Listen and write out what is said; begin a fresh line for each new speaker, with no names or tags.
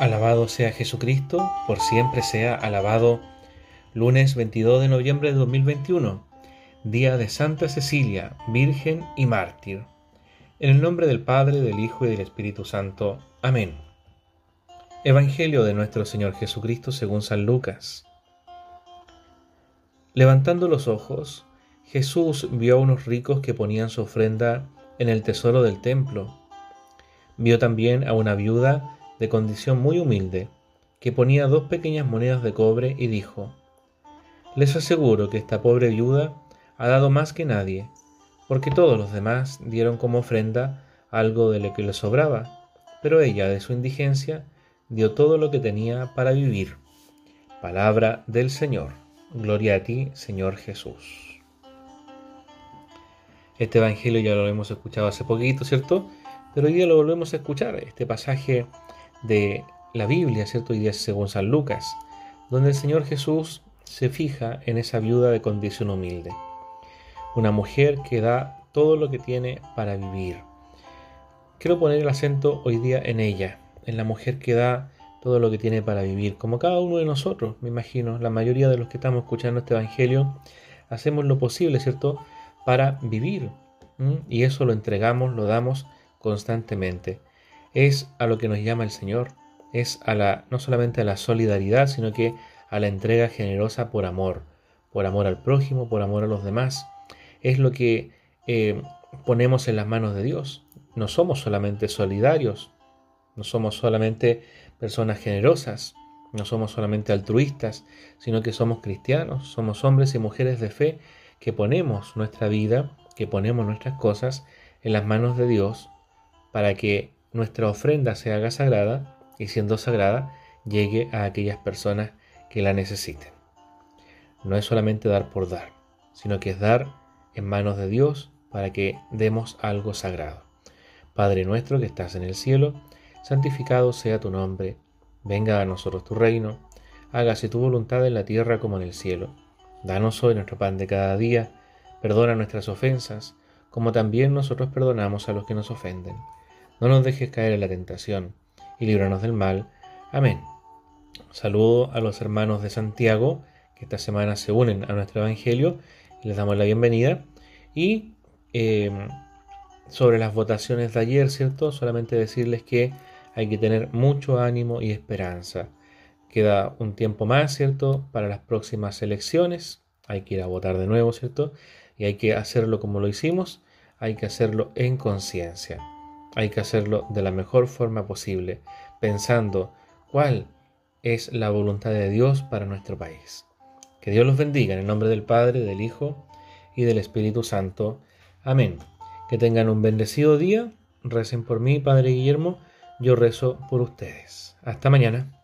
Alabado sea Jesucristo, por siempre sea alabado. Lunes 22 de noviembre de 2021, día de Santa Cecilia, Virgen y Mártir. En el nombre del Padre, del Hijo y del Espíritu Santo. Amén. Evangelio de nuestro Señor Jesucristo según San Lucas. Levantando los ojos, Jesús vio a unos ricos que ponían su ofrenda en el tesoro del templo. Vio también a una viuda de condición muy humilde, que ponía dos pequeñas monedas de cobre y dijo, Les aseguro que esta pobre viuda ha dado más que nadie, porque todos los demás dieron como ofrenda algo de lo que le sobraba, pero ella de su indigencia dio todo lo que tenía para vivir. Palabra del Señor. Gloria a ti, Señor Jesús. Este Evangelio ya lo hemos escuchado hace poquito, ¿cierto? Pero hoy día lo volvemos a escuchar, este pasaje de la Biblia, ¿cierto? Y es según San Lucas, donde el Señor Jesús se fija en esa viuda de condición humilde. Una mujer que da todo lo que tiene para vivir. Quiero poner el acento hoy día en ella, en la mujer que da todo lo que tiene para vivir, como cada uno de nosotros, me imagino, la mayoría de los que estamos escuchando este Evangelio, hacemos lo posible, ¿cierto?, para vivir. Y eso lo entregamos, lo damos constantemente es a lo que nos llama el Señor, es a la, no solamente a la solidaridad, sino que a la entrega generosa por amor, por amor al prójimo, por amor a los demás. Es lo que eh, ponemos en las manos de Dios. No somos solamente solidarios, no somos solamente personas generosas, no somos solamente altruistas, sino que somos cristianos, somos hombres y mujeres de fe que ponemos nuestra vida, que ponemos nuestras cosas en las manos de Dios para que nuestra ofrenda se haga sagrada y siendo sagrada llegue a aquellas personas que la necesiten. No es solamente dar por dar, sino que es dar en manos de Dios para que demos algo sagrado. Padre nuestro que estás en el cielo, santificado sea tu nombre, venga a nosotros tu reino, hágase tu voluntad en la tierra como en el cielo. Danos hoy nuestro pan de cada día, perdona nuestras ofensas, como también nosotros perdonamos a los que nos ofenden no nos dejes caer en la tentación, y líbranos del mal. Amén. Saludo a los hermanos de Santiago, que esta semana se unen a nuestro Evangelio, y les damos la bienvenida. Y em, sobre las votaciones de ayer, ¿cierto? Solamente decirles que hay que tener mucho ánimo y esperanza. Queda un tiempo más, ¿cierto? Para las próximas elecciones. Hay que ir a votar de nuevo, ¿cierto? Y hay que hacerlo como lo hicimos. Hay que hacerlo en conciencia. Hay que hacerlo de la mejor forma posible, pensando cuál es la voluntad de Dios para nuestro país. Que Dios los bendiga en el nombre del Padre, del Hijo y del Espíritu Santo. Amén. Que tengan un bendecido día. Recen por mí, Padre Guillermo. Yo rezo por ustedes. Hasta mañana.